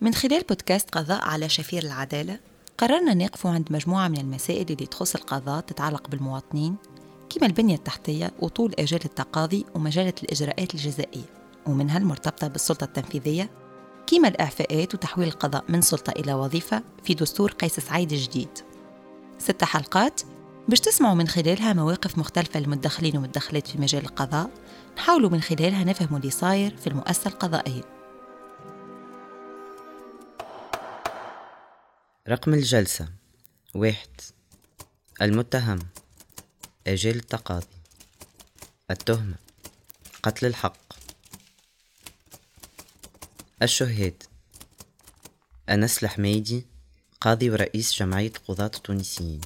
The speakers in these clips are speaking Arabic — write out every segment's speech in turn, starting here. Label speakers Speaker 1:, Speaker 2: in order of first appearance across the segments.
Speaker 1: من خلال بودكاست قضاء على شفير العدالة قررنا نقف عند مجموعة من المسائل اللي تخص القضاء تتعلق بالمواطنين كما البنية التحتية وطول أجال التقاضي ومجالة الإجراءات الجزائية ومنها المرتبطة بالسلطة التنفيذية كما الإعفاءات وتحويل القضاء من سلطة إلى وظيفة في دستور قيس سعيد الجديد. ست حلقات باش تسمعوا من خلالها مواقف مختلفة للمدخلين والمدخلات في مجال القضاء نحاولوا من خلالها نفهموا اللي صاير في المؤسسة القضائية.
Speaker 2: رقم الجلسة. واحد. المتهم. أجال التقاضي. التهمة. قتل الحق. الشهاد أنس الحميدي قاضي ورئيس جمعية قضاة التونسيين.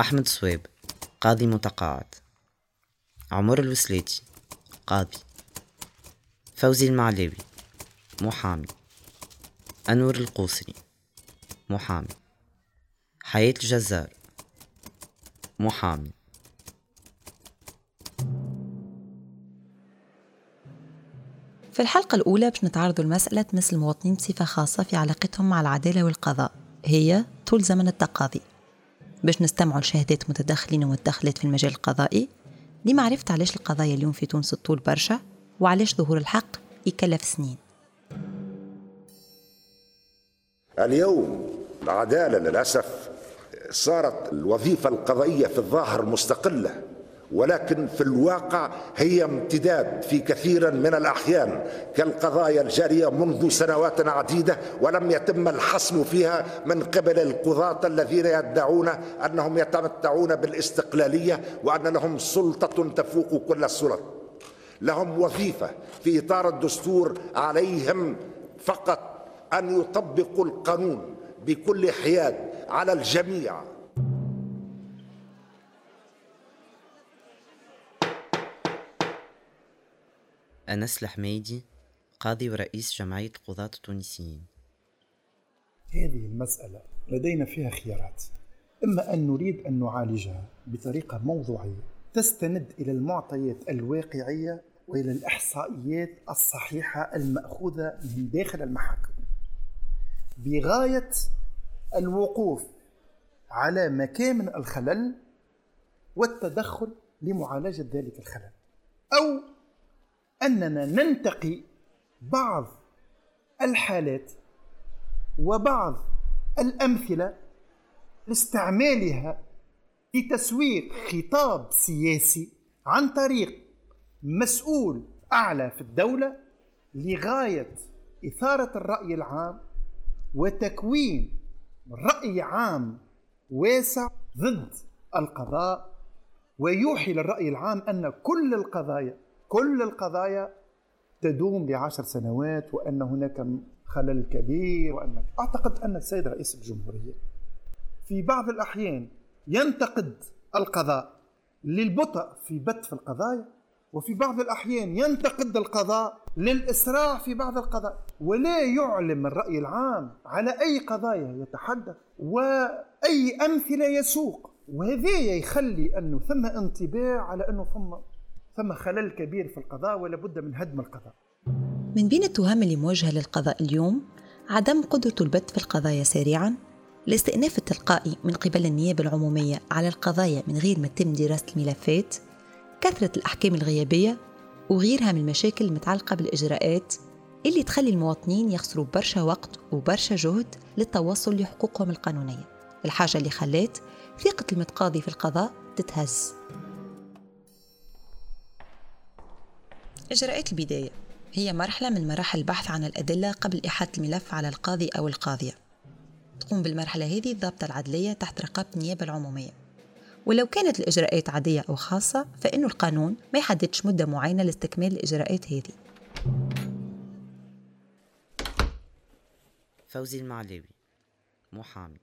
Speaker 2: أحمد صويب قاضي متقاعد. عمر الوسلاتي قاضي. فوزي المعلاوي محامي. أنور القوسري. محامي. حياة الجزار محامي.
Speaker 1: في الحلقة الأولى باش نتعرضوا لمسألة مثل المواطنين بصفة خاصة في علاقتهم مع العدالة والقضاء. هي طول زمن التقاضي. باش نستمعوا لشهادات متدخلين ومتدخلات في المجال القضائي لمعرفة علاش القضايا اليوم في تونس طول برشا وعلاش ظهور الحق يكلف سنين.
Speaker 3: اليوم العدالة للأسف صارت الوظيفة القضائية في الظاهر مستقلة ولكن في الواقع هي امتداد في كثير من الأحيان كالقضايا الجارية منذ سنوات عديدة ولم يتم الحسم فيها من قبل القضاة الذين يدعون أنهم يتمتعون بالاستقلالية وأن لهم سلطة تفوق كل السلط لهم وظيفة في إطار الدستور عليهم فقط أن يطبقوا القانون. بكل حياد على الجميع.
Speaker 2: أنس الحميدي قاضي ورئيس جمعية قضاة التونسيين.
Speaker 4: هذه المسألة لدينا فيها خيارات. إما أن نريد أن نعالجها بطريقة موضوعية تستند إلى المعطيات الواقعية وإلى الإحصائيات الصحيحة المأخوذة من داخل المحاكم. بغاية الوقوف على مكامن الخلل والتدخل لمعالجة ذلك الخلل. أو أننا ننتقي بعض الحالات وبعض الأمثلة لاستعمالها لتسويق خطاب سياسي عن طريق مسؤول أعلى في الدولة لغاية إثارة الرأي العام وتكوين رأي عام واسع ضد القضاء ويوحي للرأي العام أن كل القضايا كل القضايا تدوم لعشر سنوات وأن هناك خلل كبير وأن أعتقد أن السيد رئيس الجمهورية في بعض الأحيان ينتقد القضاء للبطء في بث القضايا. وفي بعض الأحيان ينتقد القضاء للإسراع في بعض القضايا ولا يعلم الرأي العام على أي قضايا يتحدث وأي أمثلة يسوق. وهذا يخلي أنه ثم انطباع على أنه ثم ثم خلل كبير في القضاء ولا بد من هدم القضاء.
Speaker 1: من بين التهم اللي موجهة للقضاء اليوم عدم قدرة البت في القضايا سريعا الاستئناف التلقائي من قبل النيابة العمومية على القضايا من غير ما تتم دراسة الملفات كثرة الأحكام الغيابية وغيرها من المشاكل المتعلقة بالإجراءات اللي تخلي المواطنين يخسروا برشا وقت وبرشا جهد للتوصل لحقوقهم القانونية. الحاجة اللي خلات ثقة المتقاضي في القضاء تتهز. إجراءات البداية هي مرحلة من مراحل البحث عن الأدلة قبل إحاطة الملف على القاضي أو القاضية. تقوم بالمرحلة هذه الضابطة العدلية تحت رقابة النيابة العمومية. ولو كانت الإجراءات عادية أو خاصة فإنه القانون ما يحددش مدة معينة لاستكمال الإجراءات هذه.
Speaker 2: فوزي المعلاوي محامي.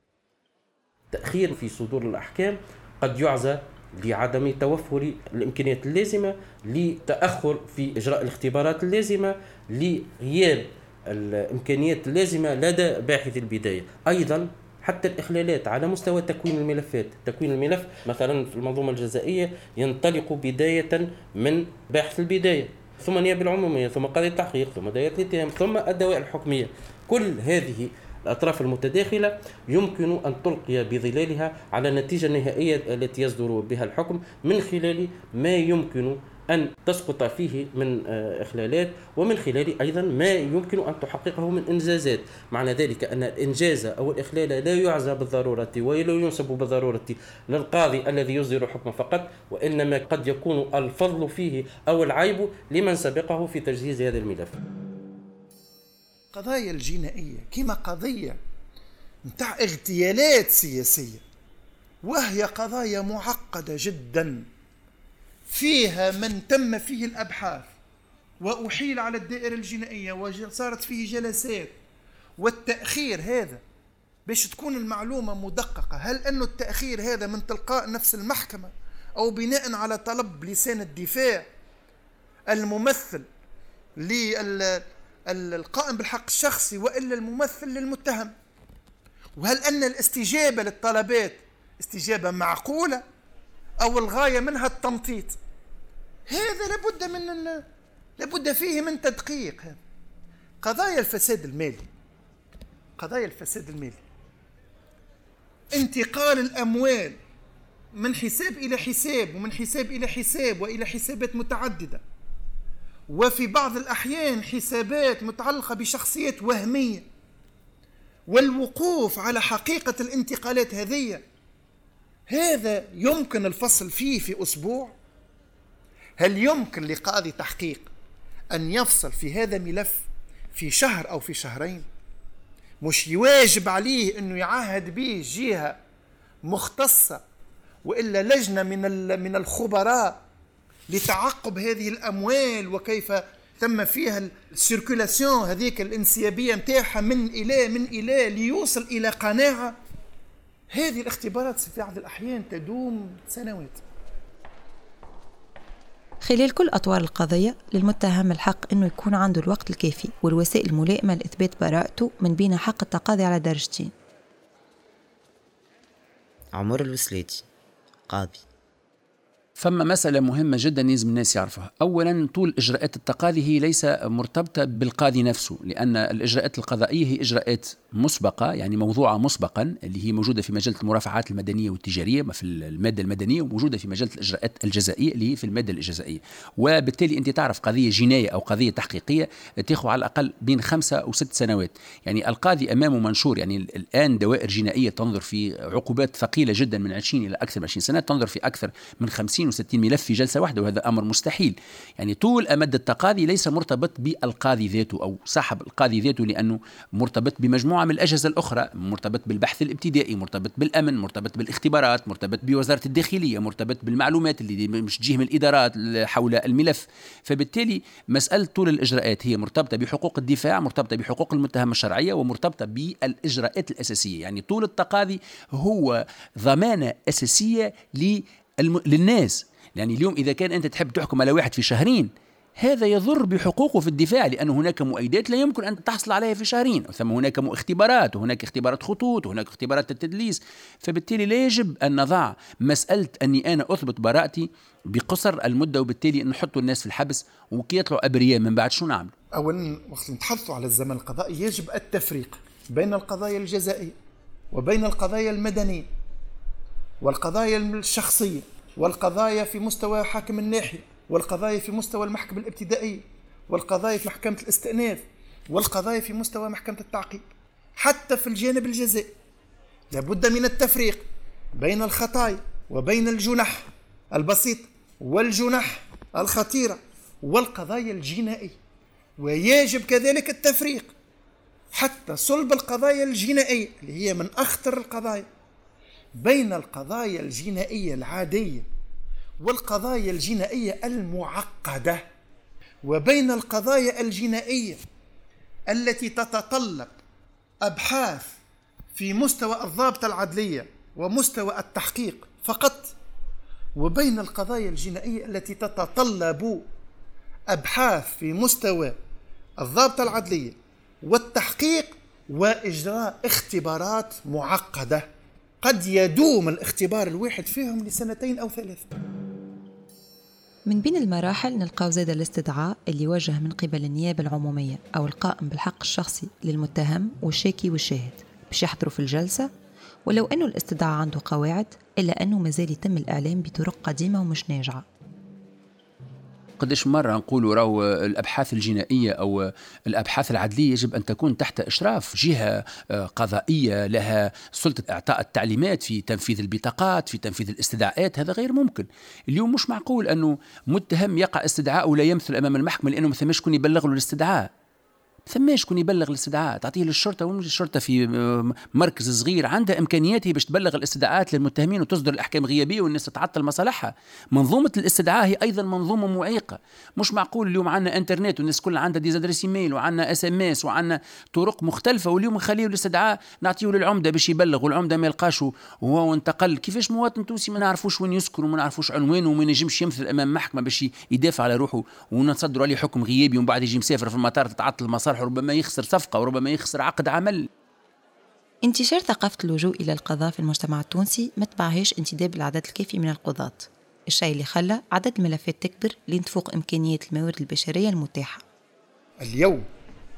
Speaker 5: تأخير في صدور الأحكام قد يعزى لعدم توفر الإمكانيات اللازمة لتأخر في إجراء الاختبارات اللازمة لغياب الإمكانيات اللازمة لدى باحث البداية. أيضا حتى الإخلالات على مستوى تكوين الملفات. تكوين الملف مثلا في المنظومة الجزائية ينطلق بداية من باحث البداية ثم النيابه العمومية ثم قاضي التحقيق ثم دائره الاتهام ثم الدوائر الحكمية. كل هذه الأطراف المتداخلة يمكن أن تلقي بظلالها على النتيجة النهائية التي يصدر بها الحكم من خلال ما يمكن أن تسقط فيه من آه، إخلالات ومن خلال أيضا ما يمكن أن تحققه من إنجازات. معنى ذلك أن الإنجاز أو الإخلال لا يعزى بالضرورة ولا ينسب بالضرورة للقاضي الذي يصدر حكما فقط وإنما قد يكون الفضل فيه أو العيب لمن سبقه في تجهيز هذا الملف.
Speaker 4: القضايا الجنائية كما قضية متاع اغتيالات سياسية وهي قضايا معقدة جدا. فيها من تم فيه الأبحاث وأحيل على الدائرة الجنائية وصارت فيه جلسات والتأخير هذا باش تكون المعلومة مدققة. هل أنه التأخير هذا من تلقاء نفس المحكمة أو بناء على طلب لسان الدفاع الممثل لل القائم بالحق الشخصي وإلا الممثل للمتهم؟ وهل أن الاستجابة للطلبات استجابة معقولة؟ أو الغاية منها التمطيط. هذا لابد من لابد فيه من تدقيق. قضايا الفساد المالي قضايا الفساد المالي انتقال الأموال من حساب إلى حساب ومن حساب إلى حساب وإلى حسابات متعددة. وفي بعض الأحيان حسابات متعلقة بشخصيات وهمية. والوقوف على حقيقة الانتقالات هذه هذا يمكن الفصل فيه في أسبوع؟ هل يمكن لقاضي تحقيق أن يفصل في هذا الملف في شهر أو في شهرين؟ مش يواجب عليه أنه يعهد به جهة مختصة وإلا لجنة من من الخبراء لتعقب هذه الأموال وكيف تم فيها السيركولاسيون هذيك الانسيابية نتاعها من إلى من إلى ليوصل إلى قناعة؟ هذه الاختبارات في بعض الأحيان تدوم سنوات.
Speaker 1: خلال كل أطوار القضية للمتهم الحق أنه يكون عنده الوقت الكافي والوسائل الملائمة لإثبات براءته من بين حق التقاضي على درجتين
Speaker 2: عمر الوسلاتي قاضي.
Speaker 6: فما مسألة مهمة جدا لازم الناس يعرفوها أولا طول إجراءات التقاضي هي ليس مرتبطة بالقاضي نفسه لأن الإجراءات القضائية هي إجراءات مسبقة يعني موضوعة مسبقا اللي هي موجودة في مجلة المرافعات المدنية والتجارية في المادة المدنية وموجودة في مجلة الإجراءات الجزائية اللي هي في المادة الجزائية. وبالتالي أنت تعرف قضية جناية أو قضية تحقيقية تاخذ على الأقل بين خمسة أو ست سنوات. يعني القاضي أمامه منشور يعني الآن دوائر جنائية تنظر في عقوبات ثقيلة جدا من 20 إلى أكثر من 20 سنة تنظر في أكثر من 50 60 ملف في جلسة واحدة وهذا أمر مستحيل. يعني طول أمد التقاضي ليس مرتبط بالقاضي ذاته أو صاحب القاضي ذاته لأنه مرتبط بمجموعة من الأجهزة الأخرى مرتبط بالبحث الابتدائي مرتبط بالأمن مرتبط بالاختبارات مرتبط بوزارة الداخلية مرتبط بالمعلومات اللي مش تجيه من الإدارات حول الملف. فبالتالي مسألة طول الإجراءات هي مرتبطة بحقوق الدفاع مرتبطة بحقوق المتهم الشرعية ومرتبطة بالإجراءات الأساسية. يعني طول التقاضي هو ضمانة أساسية للناس. يعني اليوم إذا كان أنت تحب تحكم على واحد في شهرين هذا يضر بحقوقه في الدفاع لأن هناك مؤيدات لا يمكن أن تحصل عليها في شهرين. ثم هناك اختبارات وهناك اختبارات خطوط وهناك اختبارات التدليس. فبالتالي لا يجب أن نضع مسألة أني أنا أثبت براءتي بقصر المدة وبالتالي نحط الناس في الحبس وكي يطلعوا أبرياء من بعد. شو نعمل؟
Speaker 4: أولا وقت نتحدثوا على الزمن القضائي يجب التفريق بين القضايا الجزائية وبين القضايا المدنية. والقضايا الشخصية والقضايا في مستوى حاكم الناحية والقضايا في مستوى المحكمة الابتدائية والقضايا في محكمة الاستئناف والقضايا في مستوى محكمة التعقيب حتى في الجانب الجزائي لابد من التفريق بين الخطايا وبين الجنح البسيط والجنح الخطيرة والقضايا الجنائية. ويجب كذلك التفريق حتى صلب القضايا الجنائية اللي هي من أخطر القضايا. بين القضايا الجنائية العادية والقضايا الجنائية المعقدة وبين القضايا الجنائية التي تتطلب أبحاث في مستوى الضابطه العدلية ومستوى التحقيق فقط وبين القضايا الجنائية التي تتطلب أبحاث في مستوى الضابطة العدلية والتحقيق وإجراء اختبارات معقدة. قد يدوم الاختبار الواحد فيهم لسنتين أو ثلاث
Speaker 1: من بين المراحل نلقاو زاد الاستدعاء اللي يوجه من قبل النيابة العمومية أو القائم بالحق الشخصي للمتهم والشاكي والشاهد باش يحضروا في الجلسة ولو أنه الاستدعاء عنده قواعد إلا أنه مازال يتم الإعلام بطرق قديمة ومش ناجعة.
Speaker 6: قديش مرة نقولوا راهو الأبحاث الجنائية أو الأبحاث العدلية يجب أن تكون تحت إشراف جهة آه، قضائية لها سلطة إعطاء التعليمات في تنفيذ البطاقات في تنفيذ الاستدعاءات هذا غير ممكن. اليوم مش معقول أنه متهم يقع استدعاء ولا يمثل أمام المحكمة لأنه ما ثماش شكون يبلغ له الاستدعاء. ثماش شكون يبلغ الاستدعاء تعطيه للشرطة والشرطه في مركز صغير عندها امكانيات باش تبلغ الاستدعاءات للمتهمين وتصدر الأحكام غيابيه والناس تتعطل مصالحها. منظومة الاستدعاء هي أيضا منظومة معيقه مش معقول اليوم عندنا إنترنت والناس كلها عندها des adresses email وعندنا SMS وعندنا طرق مختلفة واليوم نخليه الاستدعاء نعطيه للعمدة باش يبلغ والعمده ما يلقاش وهو انتقل. كيفاش مواطن تونسي ما نعرفوش وين يسكن وما نعرفوش عنوانه وما ينجمش يمثل أمام محكمة باش يدافع على روحه ونصدروا عليه حكم غيابي ومن بعد يجي مسافر في المطار تتعطل مصالحه ربما يخسر صفقة وربما يخسر عقد عمل.
Speaker 1: انتشار ثقافة اللجوء إلى القضاء في المجتمع التونسي ما تبعهاش انتداب العدد الكافي من القضاة. الشيء اللي خلى عدد الملفات تكبر لين تفوق إمكانية الموارد البشرية المتاحة.
Speaker 4: اليوم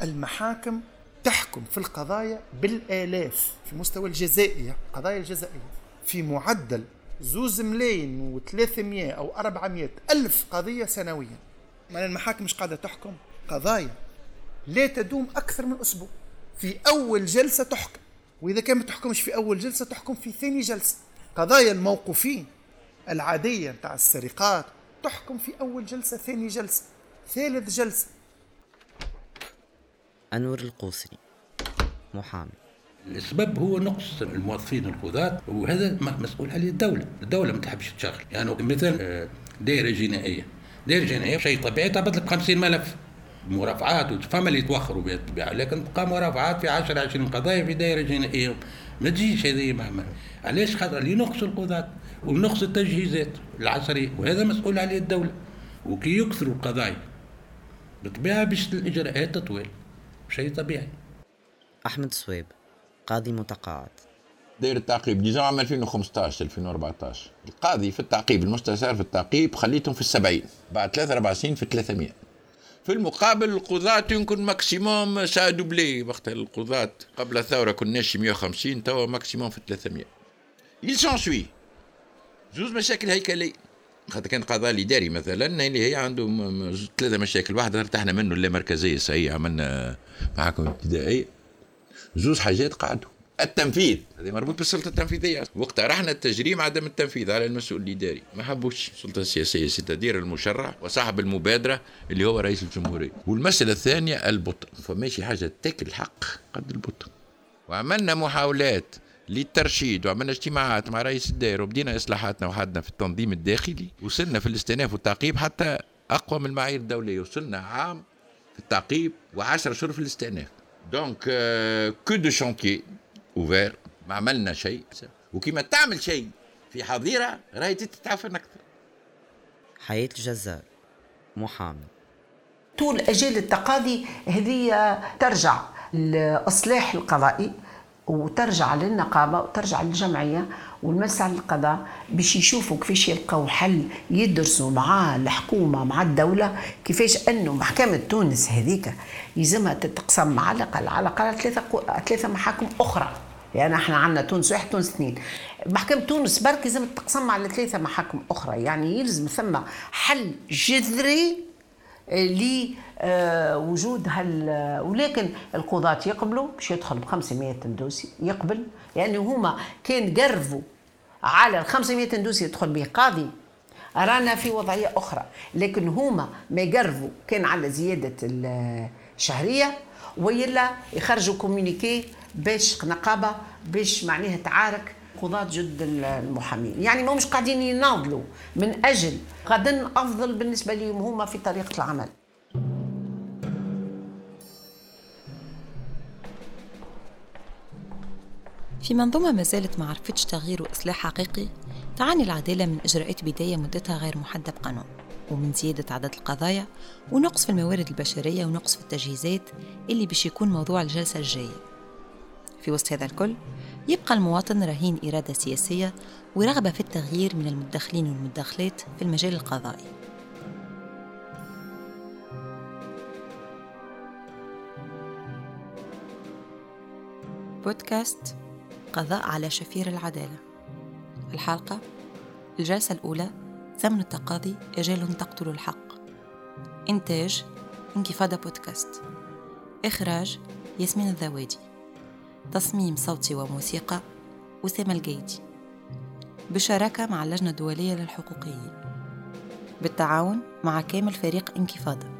Speaker 4: المحاكم تحكم في القضايا بالآلاف في مستوى الجزائية القضايا الجزائية في معدل زوز ملايين وثلاثمية أو أربعمية ألف قضية سنويا. من المحاكم مش قاعدة تحكم؟ قضايا لا تدوم أكثر من أسبوع. في أول جلسة تحكم. وإذا كان ما تحكمش في أول جلسة تحكم في ثاني جلسة. قضايا الموقوفين العادية نتاع السرقات تحكم في أول جلسة ثاني جلسة ثالث جلسة.
Speaker 2: أنور القوسري محامي.
Speaker 7: السبب هو نقص الموظفين القضاة وهذا مسؤول عليه الدولة. الدولة ما تحبش تشغل. يعني مثلا آه، دائرة جنائية. دائرة جنائية شيء طبيعي تهبط لك 50 ملف. مرافعات فما اللي يتوخروا بالطبيعه لكن تبقى مرافعات في 10 20 قضايا في دائره جنائيه ما تجيش هذه مهما علاش خاطر؟ ينقصوا القضاة ونقص التجهيزات العصرية. وهذا مسؤول عليه الدولة. وكي يكثروا القضايا بالطبيعه باش الإجراءات تطول شيء طبيعي.
Speaker 2: أحمد صويب قاضي متقاعد.
Speaker 8: داير التعقيب. نظام عام 2015 2014 القاضي في التعقيب المستشار في التعقيب خليتهم في السبعين. بعد ثلاث أربع سنين في 300 في المقابل القضاة يمكن maximum ça double. وقت القضاة قبل الثورة كنا ش 150 توا maximum في 300 يل سونسوي زوز مشاكل هيكلية خاطر كان قضاء الإداري مثلا اللي هي عنده ثلاثة مشاكل. واحدة ارتحنا منه اللامركزية سي عملنا محاكم ابتدائية زوز حاجات قعدوا. التنفيذ. هذه مربوط بالسلطة التنفيذية. وقتها رحنا التجريم عدم التنفيذ. على المسؤول الإداري. ما حبوش السلطة السياسية ستدير المشرع وصاحب المبادرة اللي هو رئيس الجمهورية. والمسألة الثانية البطء فماشي حاجة تاكل الحق قد البطء وعملنا محاولات للترشيد وعملنا اجتماعات مع رئيس الدائرة وبدينا إصلاحاتنا وحدنا في التنظيم الداخلي. وصلنا في الاستئناف والتعقيب حتى أقوى من المعايير الدولية. وصلنا عام في التعقيب و10 شهور في الاستئناف. donc que de chantiers ouverts ما عملنا شيء. وكما تعمل شيء في حظيره راهي تتعفن أكثر
Speaker 2: حياة الجزار محامي.
Speaker 9: طول اجال التقاضي هذه ترجع الاصلاح القضائي وترجع للنقابة وترجع للجمعية والمسعى للقضاء باش يشوفوا كيفاش يلقوا حل يدرسوا مع الحكومة مع الدولة كيفاش أنه محكمة تونس هذيك يلزمها تتقسم على الاقل على الاقل ثلاثة ثلاثة محاكم أخرى. يعني إحنا عندنا تونس واحد تونس اثنين. محكمة تونس برك لازم تقسم على ثلاثة محاكم أخرى. يعني يلزم ثم حل جذري لوجود هال ولكن القضاة يقبلوا باش يدخل ب 500 dossiers يقبل. يعني هما كان قرفوا على ال 500 dossiers يدخل به قاضي رانا في وضعية أخرى. لكن هما ما يقرفوا كان على زيادة الشهرية ويلا يخرجوا communiqué باش نقابة باش معناها تعارك قضاة جد المحامين. يعني ما مش قاعدين يناضلوا من أجل غدا أفضل بالنسبة لهم هما في طريقة العمل.
Speaker 1: في منظومة ما زالت ما عرفتش تغيير وإصلاح حقيقي تعاني العدالة من إجراءات بداية مدتها غير محددة بقانون ومن زيادة عدد القضايا ونقص في الموارد البشرية ونقص في التجهيزات اللي باش يكون موضوع الجلسة الجاية. في وسط هذا الكل يبقى المواطن رهين إرادة سياسية ورغبة في التغيير من المدخلين والمدخلات في المجال القضائي. بودكاست قضاء على شفير العدالة. الحلقة الجلسة الأولى ثمن التقاضي أجال تقتل الحق. إنتاج انكفاضة بودكاست. إخراج ياسمين الذوادي. تصميم صوتي وموسيقى أسامة الجيدي بشراكة مع اللجنة الدولية للحقوقيين. بالتعاون مع كامل فريق انكفاضة.